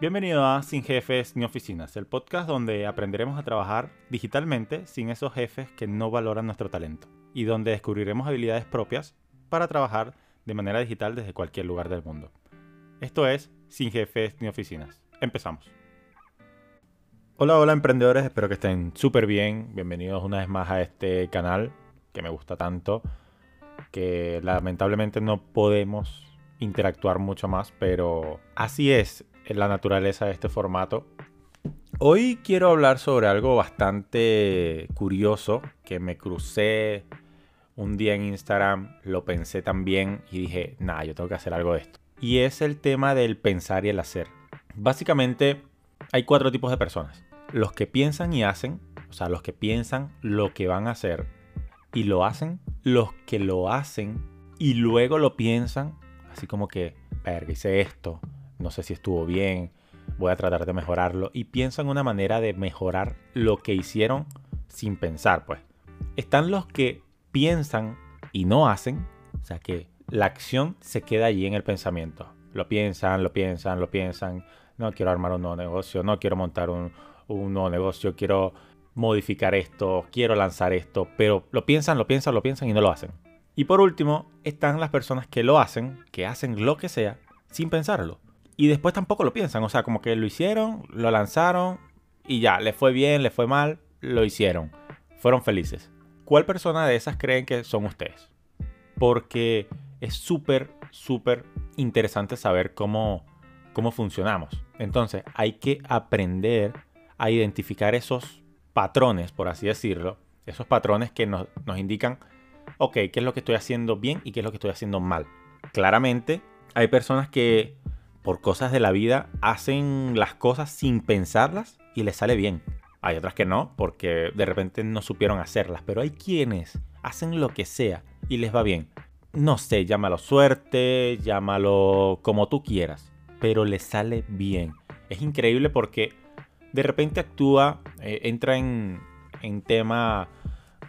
Bienvenido a Sin Jefes ni Oficinas, el podcast donde aprenderemos a trabajar digitalmente sin esos jefes que no valoran nuestro talento y donde descubriremos habilidades propias para trabajar de manera digital desde cualquier lugar del mundo. Esto es Sin Jefes ni Oficinas. Empezamos. Hola, hola emprendedores, espero que estén súper bien. Bienvenidos una vez más a este canal que me gusta tanto, que lamentablemente no podemos interactuar mucho más, pero así es la naturaleza de este formato. Hoy quiero hablar sobre algo bastante curioso que me crucé un día en Instagram, lo pensé también y dije, nada, yo tengo que hacer algo de esto. Y es el tema del pensar y el hacer. Básicamente hay cuatro tipos de personas. Los que piensan y hacen, o sea, los que piensan lo que van a hacer y lo hacen. Los que lo hacen y luego lo piensan, así como que, verga, hice esto, no sé si estuvo bien, voy a tratar de mejorarlo y piensan una manera de mejorar lo que hicieron sin pensar, pues. Están los que piensan y no hacen, o sea que la acción se queda allí en el pensamiento. Lo piensan, lo piensan, lo piensan. No quiero armar un nuevo negocio, no quiero montar un, un nuevo negocio, quiero modificar esto, quiero lanzar esto, pero lo piensan, lo piensan, lo piensan y no lo hacen. Y por último, están las personas que lo hacen, que hacen lo que sea, sin pensarlo y después tampoco lo piensan. O sea, como que lo hicieron, lo lanzaron y ya, le fue bien, le fue mal, lo hicieron. Fueron felices. ¿Cuál persona de esas creen que son ustedes? Porque es súper, súper interesante saber cómo, cómo funcionamos. Entonces, hay que aprender a identificar esos patrones, por así decirlo. Esos patrones que nos, nos indican, ok, qué es lo que estoy haciendo bien y qué es lo que estoy haciendo mal. Claramente, hay personas que por cosas de la vida, hacen las cosas sin pensarlas y les sale bien. Hay otras que no, porque de repente no supieron hacerlas, pero hay quienes hacen lo que sea y les va bien. No sé, llámalo suerte, llámalo como tú quieras, pero les sale bien. Es increíble porque de repente actúa, eh, entra en, en tema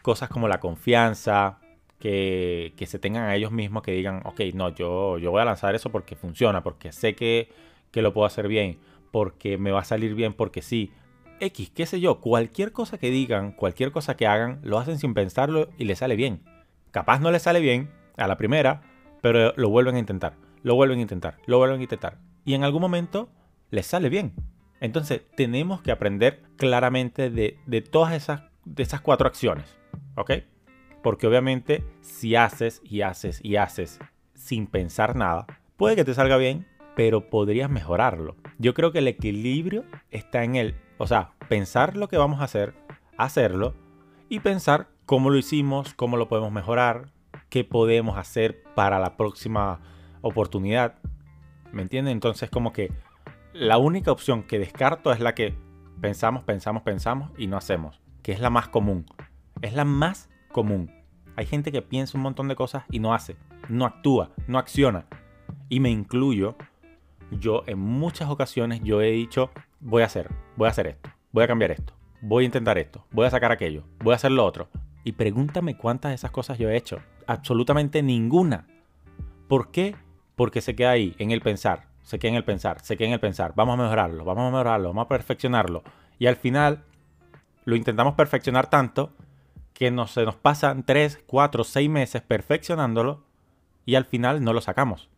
cosas como la confianza, que, se tengan a ellos mismos que digan, ok, no, yo, yo voy a lanzar eso porque funciona, porque sé que, que lo puedo hacer bien, porque me va a salir bien, porque sí. X, qué sé yo, cualquier cosa que digan, cualquier cosa que hagan, lo hacen sin pensarlo y les sale bien. Capaz no les sale bien a la primera, pero lo vuelven a intentar, lo vuelven a intentar, lo vuelven a intentar. Y en algún momento les sale bien. Entonces tenemos que aprender claramente de, de todas esas, de esas cuatro acciones. ¿Ok? Porque obviamente si haces y haces y haces sin pensar nada, puede que te salga bien, pero podrías mejorarlo. Yo creo que el equilibrio está en el, o sea, pensar lo que vamos a hacer, hacerlo y pensar cómo lo hicimos, cómo lo podemos mejorar, qué podemos hacer para la próxima oportunidad. ¿Me entienden? Entonces como que la única opción que descarto es la que pensamos, pensamos, pensamos y no hacemos, que es la más común. Es la más común. Hay gente que piensa un montón de cosas y no hace, no actúa, no acciona. Y me incluyo, yo en muchas ocasiones yo he dicho, voy a hacer, voy a hacer esto, voy a cambiar esto, voy a intentar esto, voy a sacar aquello, voy a hacer lo otro. Y pregúntame cuántas de esas cosas yo he hecho. Absolutamente ninguna. ¿Por qué? Porque se queda ahí, en el pensar, se queda en el pensar, se queda en el pensar. Vamos a mejorarlo, vamos a mejorarlo, vamos a perfeccionarlo. Y al final lo intentamos perfeccionar tanto que no, se nos pasan 3, 4, 6 meses perfeccionándolo y al final no lo sacamos.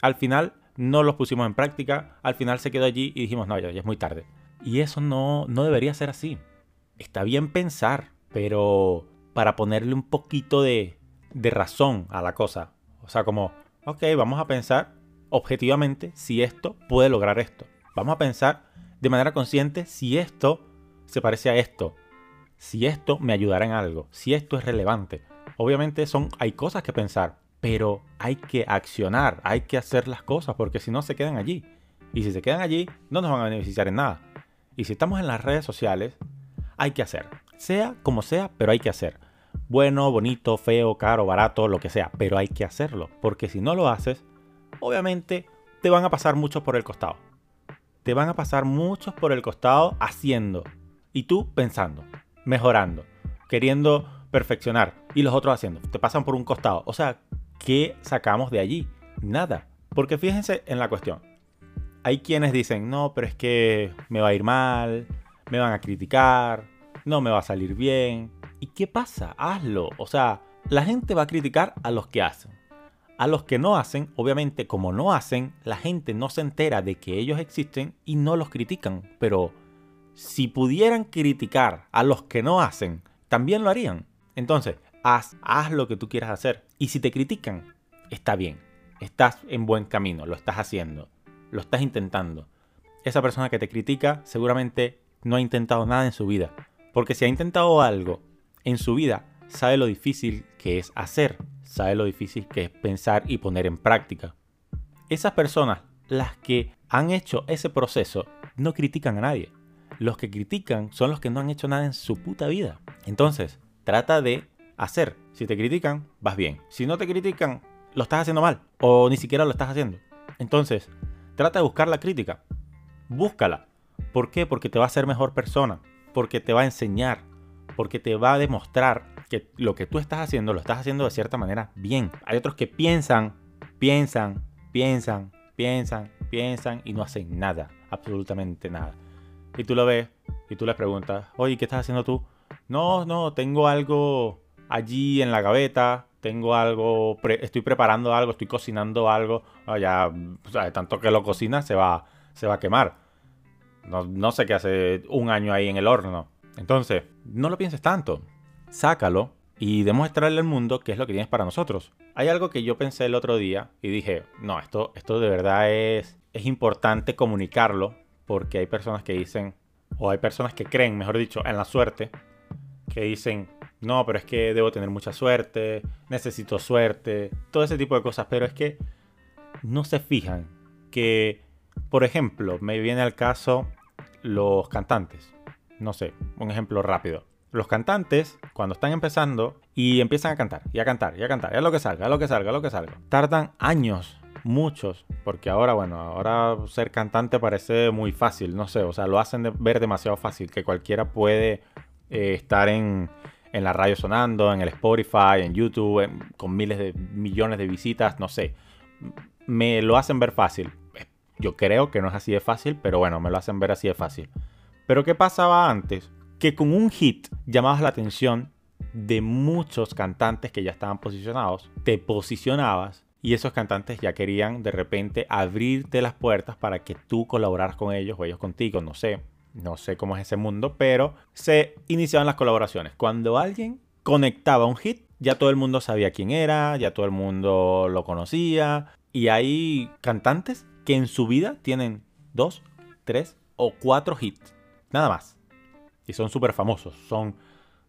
Al final no lo pusimos en práctica, al final se quedó allí y dijimos, no, ya, es muy tarde. Y eso no, no debería ser así. Está bien pensar, pero para ponerle un poquito de, de razón a la cosa. O sea, como, ok, vamos a pensar objetivamente si esto puede lograr esto. Vamos a pensar de manera consciente si esto se parece a esto si esto me ayudará en algo, si esto es relevante. Obviamente son, hay cosas que pensar, pero hay que accionar, hay que hacer las cosas, porque si no se quedan allí. Y si se quedan allí, no nos van a beneficiar en nada. Y si estamos en las redes sociales, hay que hacer. Sea como sea, pero hay que hacer. Bueno, bonito, feo, caro, barato, lo que sea, pero hay que hacerlo. Porque si no lo haces, obviamente te van a pasar muchos por el costado. Te van a pasar muchos por el costado haciendo. Y tú pensando mejorando, queriendo perfeccionar y los otros haciendo. Te pasan por un costado. O sea, ¿qué sacamos de allí? Nada. Porque fíjense en la cuestión. hay quienes dicen, no, pero es que me va a ir mal, me van a criticar, no me va a salir bien. ¿Y qué pasa? Hazlo. O sea, la gente va a criticar a los que hacen. A los que no hacen, obviamente como no hacen, la gente no se entera de que ellos existen y no los critican. Pero si pudieran criticar a los que no hacen, también lo harían. Entonces, haz, haz lo que tú quieras hacer. Y si te critican, está bien. Estás en buen camino, lo estás haciendo, lo estás intentando. Esa persona que te critica seguramente no ha intentado nada en su vida. Porque si ha intentado algo en su vida, sabe lo difícil que es hacer, sabe lo difícil que es pensar y poner en práctica. Esas personas, las que han hecho ese proceso, no critican a nadie. Los que critican son los que no han hecho nada en su puta vida. Entonces, trata de hacer. Si te critican, vas bien. Si no te critican, lo estás haciendo mal. O ni siquiera lo estás haciendo. Entonces, trata de buscar la crítica. Búscala. ¿Por qué? Porque te va a hacer mejor persona. Porque te va a enseñar. Porque te va a demostrar que lo que tú estás haciendo lo estás haciendo de cierta manera bien. Hay otros que piensan, piensan, piensan, piensan, piensan y no hacen nada. Absolutamente nada. Y tú lo ves y tú le preguntas, oye, ¿qué estás haciendo tú? No, no, tengo algo allí en la gaveta, tengo algo, estoy preparando algo, estoy cocinando algo, ah, ya, tanto que lo cocinas se va, se va a quemar. No, no sé qué hace un año ahí en el horno. Entonces, no lo pienses tanto. Sácalo y demuéstrale al mundo qué es lo que tienes para nosotros. Hay algo que yo pensé el otro día y dije, no, esto, esto de verdad es, es importante comunicarlo porque hay personas que dicen, o hay personas que creen, mejor dicho, en la suerte, que dicen, no, pero es que debo tener mucha suerte, necesito suerte, todo ese tipo de cosas, pero es que no se fijan que, por ejemplo, me viene al caso los cantantes. No sé, un ejemplo rápido. Los cantantes, cuando están empezando y empiezan a cantar, y a cantar, y a cantar, a lo que salga, a lo que salga, a lo que salga, tardan años muchos, porque ahora, bueno, ahora ser cantante parece muy fácil, no sé, o sea, lo hacen ver demasiado fácil, que cualquiera puede eh, estar en, en, la radio sonando, en el Spotify, en YouTube, con miles de millones de visitas, no sé, me lo hacen ver fácil. Yo creo que no es así de fácil, pero bueno, me lo hacen ver así de fácil. Pero ¿qué pasaba antes? Que con un hit llamabas la atención de muchos cantantes que ya estaban posicionados, te posicionabas y esos cantantes ya querían de repente abrirte las puertas para que tú colaboraras con ellos o ellos contigo, no sé, no sé cómo es ese mundo, pero se iniciaban las colaboraciones. Cuando alguien conectaba un hit, ya todo el mundo sabía quién era, ya todo el mundo lo conocía, y hay cantantes que en su vida tienen dos, tres o cuatro hits, nada más. Y son súper famosos, son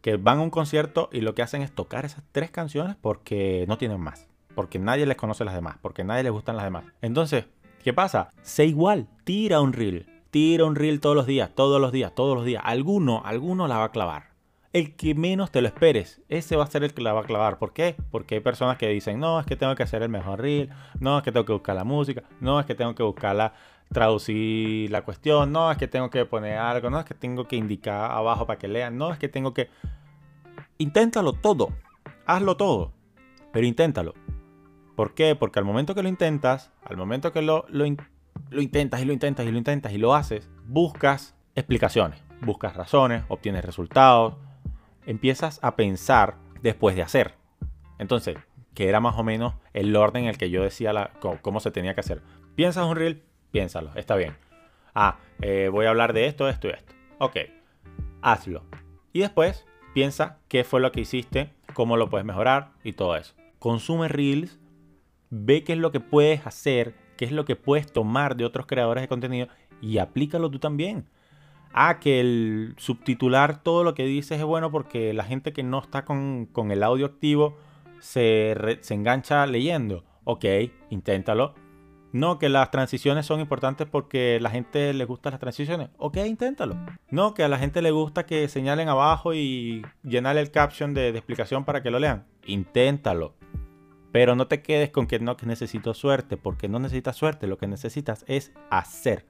que van a un concierto y lo que hacen es tocar esas tres canciones porque no tienen más porque nadie les conoce las demás, porque nadie les gustan las demás. Entonces, ¿qué pasa? Sé igual, tira un reel, tira un reel todos los días, todos los días, todos los días. Alguno, alguno la va a clavar. El que menos te lo esperes, ese va a ser el que la va a clavar. ¿Por qué? Porque hay personas que dicen, no, es que tengo que hacer el mejor reel, no, es que tengo que buscar la música, no, es que tengo que buscarla, traducir la cuestión, no, es que tengo que poner algo, no, es que tengo que indicar abajo para que lean, no, es que tengo que... Inténtalo todo, hazlo todo, pero inténtalo. ¿Por qué? Porque al momento que lo intentas, al momento que lo, lo, intentas y lo intentas y lo intentas y lo haces, buscas explicaciones, buscas razones, obtienes resultados, empiezas a pensar después de hacer. Entonces, que era más o menos el orden en el que yo decía cómo, se tenía que hacer. ¿Piensas un reel? Piénsalo, está bien. Ah, eh, voy a hablar de esto, esto y esto. Ok, hazlo. Y después piensa qué fue lo que hiciste, cómo lo puedes mejorar y todo eso. Consume reels ve qué es lo que puedes hacer, qué es lo que puedes tomar de otros creadores de contenido y aplícalo tú también. Ah, que el subtitular todo lo que dices es bueno porque la gente que no está con, el audio activo se, se engancha leyendo. Ok, inténtalo. No, que las transiciones son importantes porque la gente le gusta las transiciones. Ok, inténtalo. No, que a la gente le gusta que señalen abajo y llenar el caption de explicación para que lo lean. Inténtalo. Pero no te quedes con que no que necesito suerte, porque no necesitas suerte, lo que necesitas es hacer.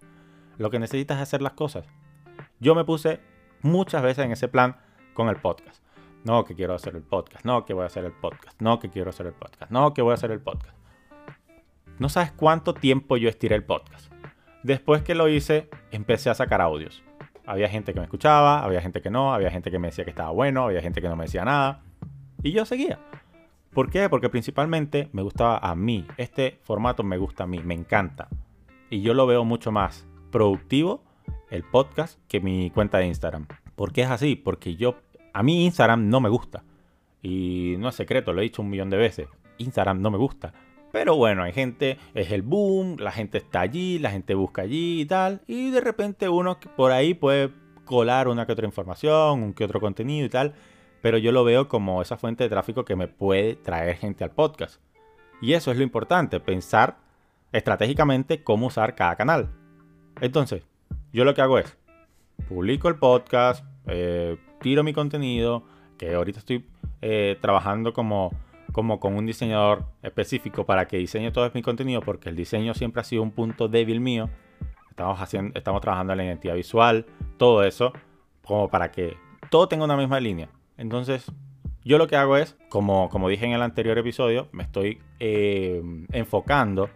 Lo que necesitas es hacer las cosas. Yo me puse muchas veces en ese plan con el podcast. No, que quiero hacer el podcast. No, que voy a hacer el podcast. No, que quiero hacer el podcast. No, que voy a hacer el podcast. No sabes cuánto tiempo yo estiré el podcast. Después que lo hice, empecé a sacar audios. Había gente que me escuchaba, había gente que no, había gente que me decía que estaba bueno, había gente que no me decía nada. Y yo seguía. ¿Por qué? Porque principalmente me gustaba a mí. Este formato me gusta a mí, me encanta. Y yo lo veo mucho más productivo el podcast que mi cuenta de Instagram. ¿Por qué es así? Porque yo, a mí Instagram no me gusta. Y no es secreto, lo he dicho un millón de veces. Instagram no me gusta. Pero bueno, hay gente, es el boom, la gente está allí, la gente busca allí y tal. Y de repente uno por ahí puede colar una que otra información, un que otro contenido y tal. Pero yo lo veo como esa fuente de tráfico que me puede traer gente al podcast. Y eso es lo importante, pensar estratégicamente cómo usar cada canal. Entonces, yo lo que hago es, publico el podcast, eh, tiro mi contenido, que ahorita estoy eh, trabajando como como con un diseñador específico para que diseñe todo mi contenido, porque el diseño siempre ha sido un punto débil mío. Estamos, haciendo, estamos trabajando en la identidad visual, todo eso, como para que todo tenga una misma línea. Entonces, yo lo que hago es, como, como dije en el anterior episodio, me estoy eh, enfocando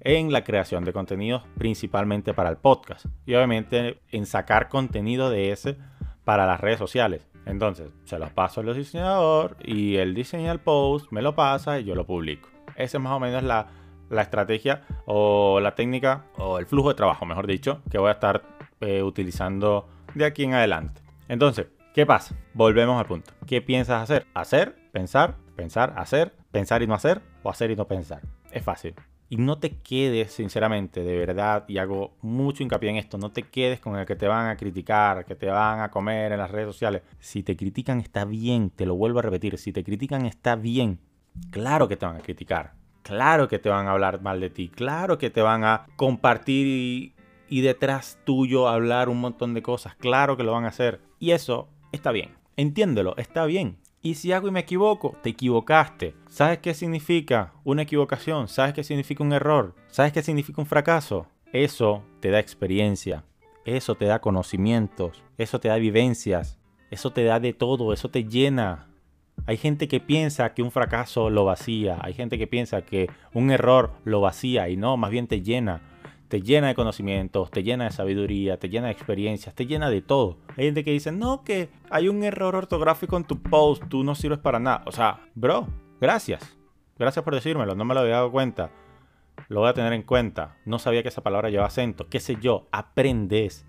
en la creación de contenidos principalmente para el podcast y obviamente en sacar contenido de ese para las redes sociales. Entonces, se los paso al diseñador y él diseña el post, me lo pasa y yo lo publico. Esa es más o menos la, estrategia o la técnica o el flujo de trabajo, mejor dicho, que voy a estar eh, utilizando de aquí en adelante. Entonces, ¿qué pasa? Volvemos al punto. ¿Qué piensas hacer? Hacer, pensar, pensar, hacer, pensar y no hacer o hacer y no pensar. Es fácil. Y no te quedes, sinceramente, de verdad, y hago mucho hincapié en esto, no te quedes con el que te van a criticar, que te van a comer en las redes sociales. Si te critican está bien, te lo vuelvo a repetir, si te critican está bien. Claro que te van a criticar, claro que te van a hablar mal de ti, claro que te van a compartir y, y detrás tuyo hablar un montón de cosas, claro que lo van a hacer. Y eso está bien, entiéndelo, está bien. Y si hago y me equivoco, te equivocaste. ¿Sabes qué significa una equivocación? ¿Sabes qué significa un error? ¿Sabes qué significa un fracaso? Eso te da experiencia, eso te da conocimientos, eso te da vivencias, eso te da de todo, eso te llena. Hay gente que piensa que un fracaso lo vacía, hay gente que piensa que un error lo vacía y no, más bien te llena te llena de conocimientos, te llena de sabiduría, te llena de experiencias, te llena de todo. Hay gente que dice, no, que hay un error ortográfico en tu post, tú no sirves para nada. O sea, bro, gracias. Gracias por decírmelo, no me lo había dado cuenta. Lo voy a tener en cuenta. No sabía que esa palabra lleva acento. ¿Qué sé yo? Aprendes.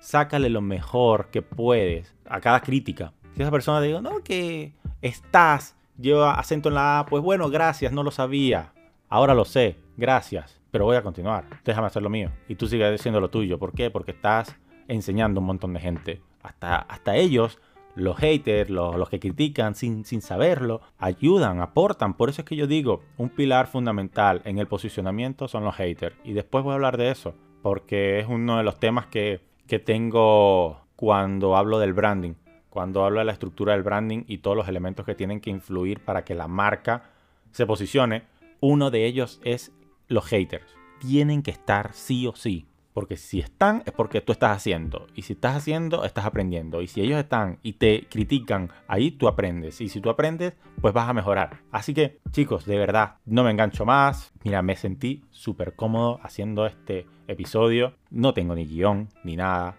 Sácale lo mejor que puedes a cada crítica. Si esa persona te dice, no, que estás, lleva acento en la A, pues bueno, gracias, no lo sabía. Ahora lo sé, gracias pero voy a continuar. Déjame hacer lo mío. Y tú sigues haciendo lo tuyo. ¿Por qué? Porque estás enseñando a un montón de gente. Hasta, hasta ellos, los haters, los, que critican sin, sin saberlo, ayudan, aportan. Por eso es que yo digo, un pilar fundamental en el posicionamiento son los haters. Y después voy a hablar de eso, porque es uno de los temas que, que tengo cuando hablo del branding. Cuando hablo de la estructura del branding y todos los elementos que tienen que influir para que la marca se posicione, uno de ellos es los haters. Tienen que estar sí o sí. Porque si están es porque tú estás haciendo. Y si estás haciendo, estás aprendiendo. Y si ellos están y te critican, ahí tú aprendes. Y si tú aprendes, pues vas a mejorar. Así que, chicos, de verdad, no me engancho más. Mira, me sentí súper cómodo haciendo este episodio. No tengo ni guion, ni nada.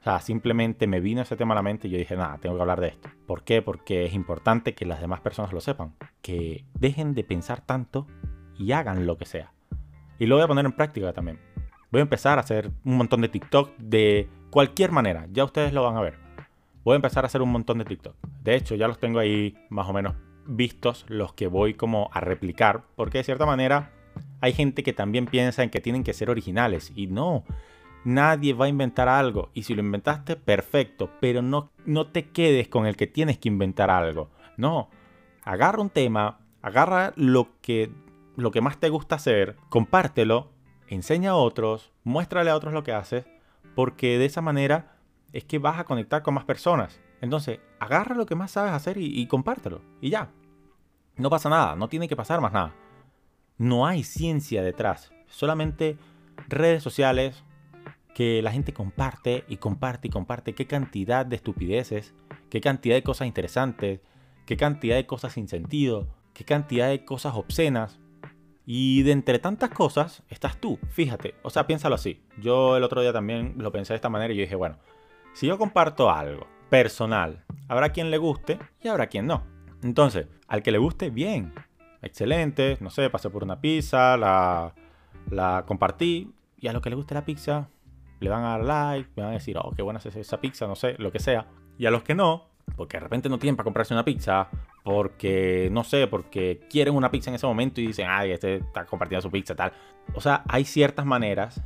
O sea, simplemente me vino ese tema a la mente y yo dije, nada, tengo que hablar de esto. ¿Por qué? Porque es importante que las demás personas lo sepan. Que dejen de pensar tanto y hagan lo que sea. Y lo voy a poner en práctica también. Voy a empezar a hacer un montón de TikTok de cualquier manera. Ya ustedes lo van a ver. Voy a empezar a hacer un montón de TikTok. De hecho, ya los tengo ahí más o menos vistos los que voy como a replicar. Porque de cierta manera hay gente que también piensa en que tienen que ser originales. Y no. Nadie va a inventar algo. Y si lo inventaste, perfecto. Pero no, no te quedes con el que tienes que inventar algo. No. Agarra un tema. Agarra lo que lo que más te gusta hacer, compártelo, enseña a otros, muéstrale a otros lo que haces, porque de esa manera es que vas a conectar con más personas. Entonces, agarra lo que más sabes hacer y, compártelo. Y ya. No pasa nada, no tiene que pasar más nada. No hay ciencia detrás. Solamente redes sociales que la gente comparte y comparte y comparte. Qué cantidad de estupideces, qué cantidad de cosas interesantes, qué cantidad de cosas sin sentido, qué cantidad de cosas obscenas. Y de entre tantas cosas estás tú, fíjate, o sea, piénsalo así. Yo el otro día también lo pensé de esta manera y yo dije, bueno, si yo comparto algo personal, habrá quien le guste y habrá quien no. Entonces, al que le guste, bien, excelente, no sé, pasé por una pizza, la, la compartí, y a lo que le guste la pizza, le van a dar like, me van a decir, oh, qué buena es esa pizza, no sé, lo que sea. Y a los que no, porque de repente no tienen para comprarse una pizza, porque, no sé, porque quieren una pizza en ese momento y dicen, ay, este está compartiendo su pizza, tal. O sea, hay ciertas maneras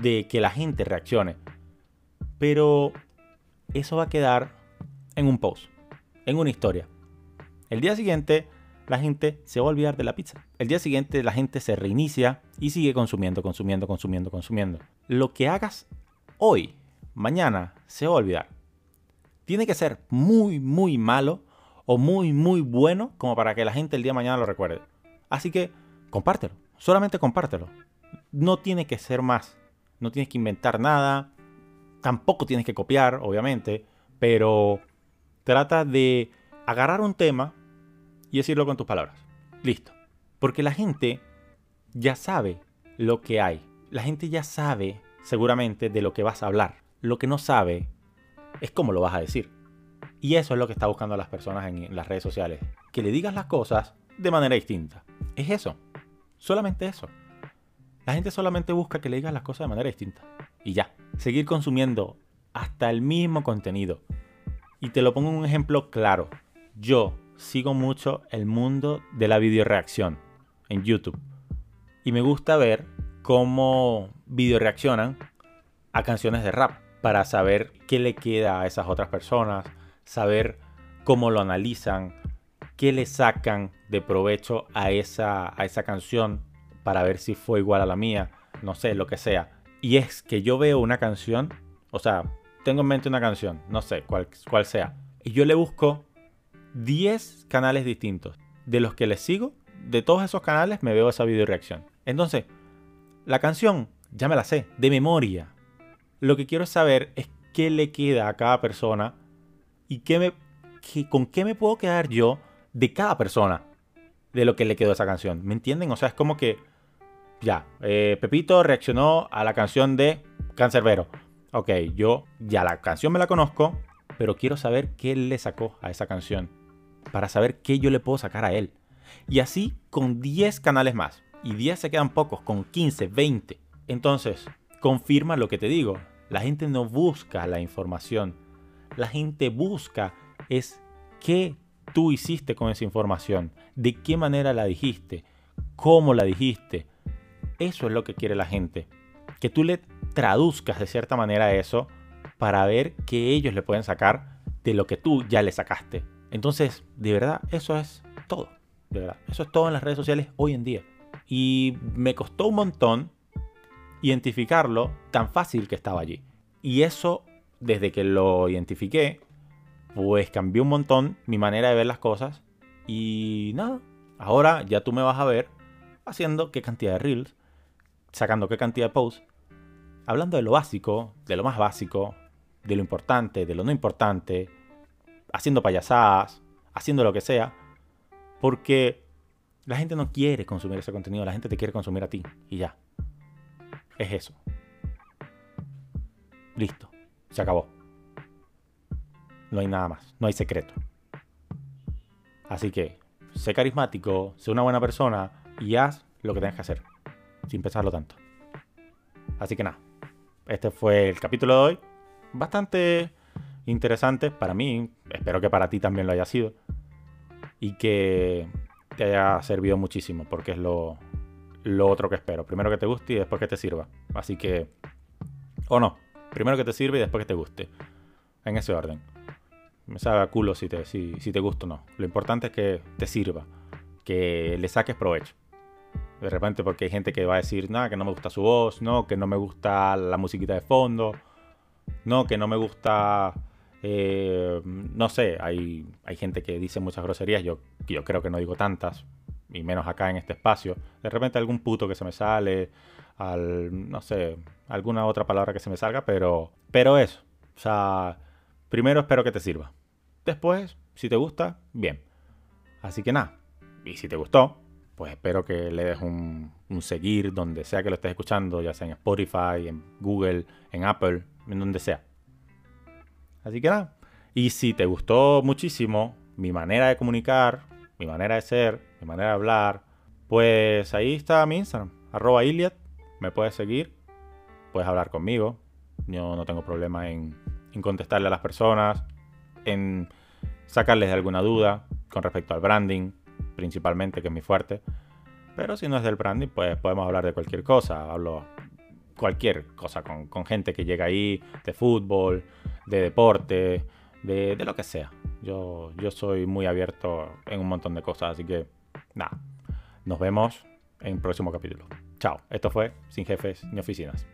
de que la gente reaccione. Pero eso va a quedar en un post, en una historia. El día siguiente, la gente se va a olvidar de la pizza. El día siguiente, la gente se reinicia y sigue consumiendo, consumiendo, consumiendo, consumiendo. Lo que hagas hoy, mañana, se va a olvidar tiene que ser muy, muy malo o muy, muy bueno como para que la gente el día de mañana lo recuerde. Así que compártelo, solamente compártelo. No tiene que ser más, no tienes que inventar nada, tampoco tienes que copiar, obviamente, pero trata de agarrar un tema y decirlo con tus palabras. Listo. Porque la gente ya sabe lo que hay. La gente ya sabe seguramente de lo que vas a hablar. Lo que no sabe es cómo lo vas a decir. Y eso es lo que está buscando las personas en las redes sociales. Que le digas las cosas de manera distinta. Es eso. Solamente eso. La gente solamente busca que le digas las cosas de manera distinta. Y ya. Seguir consumiendo hasta el mismo contenido. Y te lo pongo un ejemplo claro. Yo sigo mucho el mundo de la videoreacción en YouTube. Y me gusta ver cómo videoreaccionan a canciones de rap para saber qué le queda a esas otras personas, saber cómo lo analizan, qué le sacan de provecho a esa, a esa canción para ver si fue igual a la mía, no sé, lo que sea. Y es que yo veo una canción, o sea, tengo en mente una canción, no sé cuál, cuál sea, y yo le busco 10 canales distintos. De los que les sigo, de todos esos canales me veo esa video reacción. Entonces, la canción ya me la sé, de memoria. Lo que quiero saber es qué le queda a cada persona y qué me, con qué me puedo quedar yo de cada persona de lo que le quedó a esa canción. ¿Me entienden? O sea, es como que, ya, eh, Pepito reaccionó a la canción de Cancerbero. Ok, yo ya la canción me la conozco, pero quiero saber qué le sacó a esa canción. Para saber qué yo le puedo sacar a él. Y así con 10 canales más. Y 10 se quedan pocos, con 15, 20. Entonces, confirma lo que te digo. La gente no busca la información. La gente busca es qué tú hiciste con esa información, de qué manera la dijiste, cómo la dijiste. Eso es lo que quiere la gente. Que tú le traduzcas de cierta manera eso para ver qué ellos le pueden sacar de lo que tú ya le sacaste. Entonces, de verdad, eso es todo. De verdad, eso es todo en las redes sociales hoy en día. Y me costó un montón identificarlo tan fácil que estaba allí. Y eso, desde que lo identifiqué, pues cambió un montón mi manera de ver las cosas. Y nada, ahora ya tú me vas a ver haciendo qué cantidad de reels, sacando qué cantidad de posts, hablando de lo básico, de lo más básico, de lo importante, de lo no importante, haciendo payasadas, haciendo lo que sea, porque la gente no quiere consumir ese contenido, la gente te quiere consumir a ti y ya. Es eso. Listo. Se acabó. No hay nada más. No hay secreto. Así que, sé carismático, sé una buena persona y haz lo que tengas que hacer. Sin pensarlo tanto. Así que nada. Este fue el capítulo de hoy. Bastante interesante para mí. Espero que para ti también lo haya sido. Y que te haya servido muchísimo. Porque es lo, lo otro que espero. Primero que te guste y después que te sirva. Así que... O no. Primero que te sirva y después que te guste. En ese orden. Me sabe a culo si te, si, te gusta o no. Lo importante es que te sirva. Que le saques provecho. De repente porque hay gente que va a decir, nada, que no me gusta su voz, no, que no me gusta la musiquita de fondo, no, que no me gusta... Eh, no sé, hay, hay gente que dice muchas groserías, yo, yo creo que no digo tantas, y menos acá en este espacio. De repente algún puto que se me sale, al, no sé, alguna otra palabra que se me salga, pero, pero eso. O sea, primero espero que te sirva. Después, si te gusta, bien. Así que nada. Y si te gustó, pues espero que le des un, un seguir donde sea que lo estés escuchando, ya sea en Spotify, en Google, en Apple, en donde sea. Así que nada. Y si te gustó muchísimo mi manera de comunicar, mi manera de ser, mi manera de hablar, pues ahí está mi Instagram, arroba Iliad. Me puedes seguir, puedes hablar conmigo. Yo no tengo problema en, en contestarle a las personas, en sacarles alguna duda con respecto al branding, principalmente, que es mi fuerte. Pero si no es del branding, pues podemos hablar de cualquier cosa. Hablo cualquier cosa con, con gente que llega ahí, de fútbol, de deporte, de, de, lo que sea. Yo, yo soy muy abierto en un montón de cosas, así que nada, nos vemos en el próximo capítulo. Chao, esto fue Sin Jefes ni Oficinas.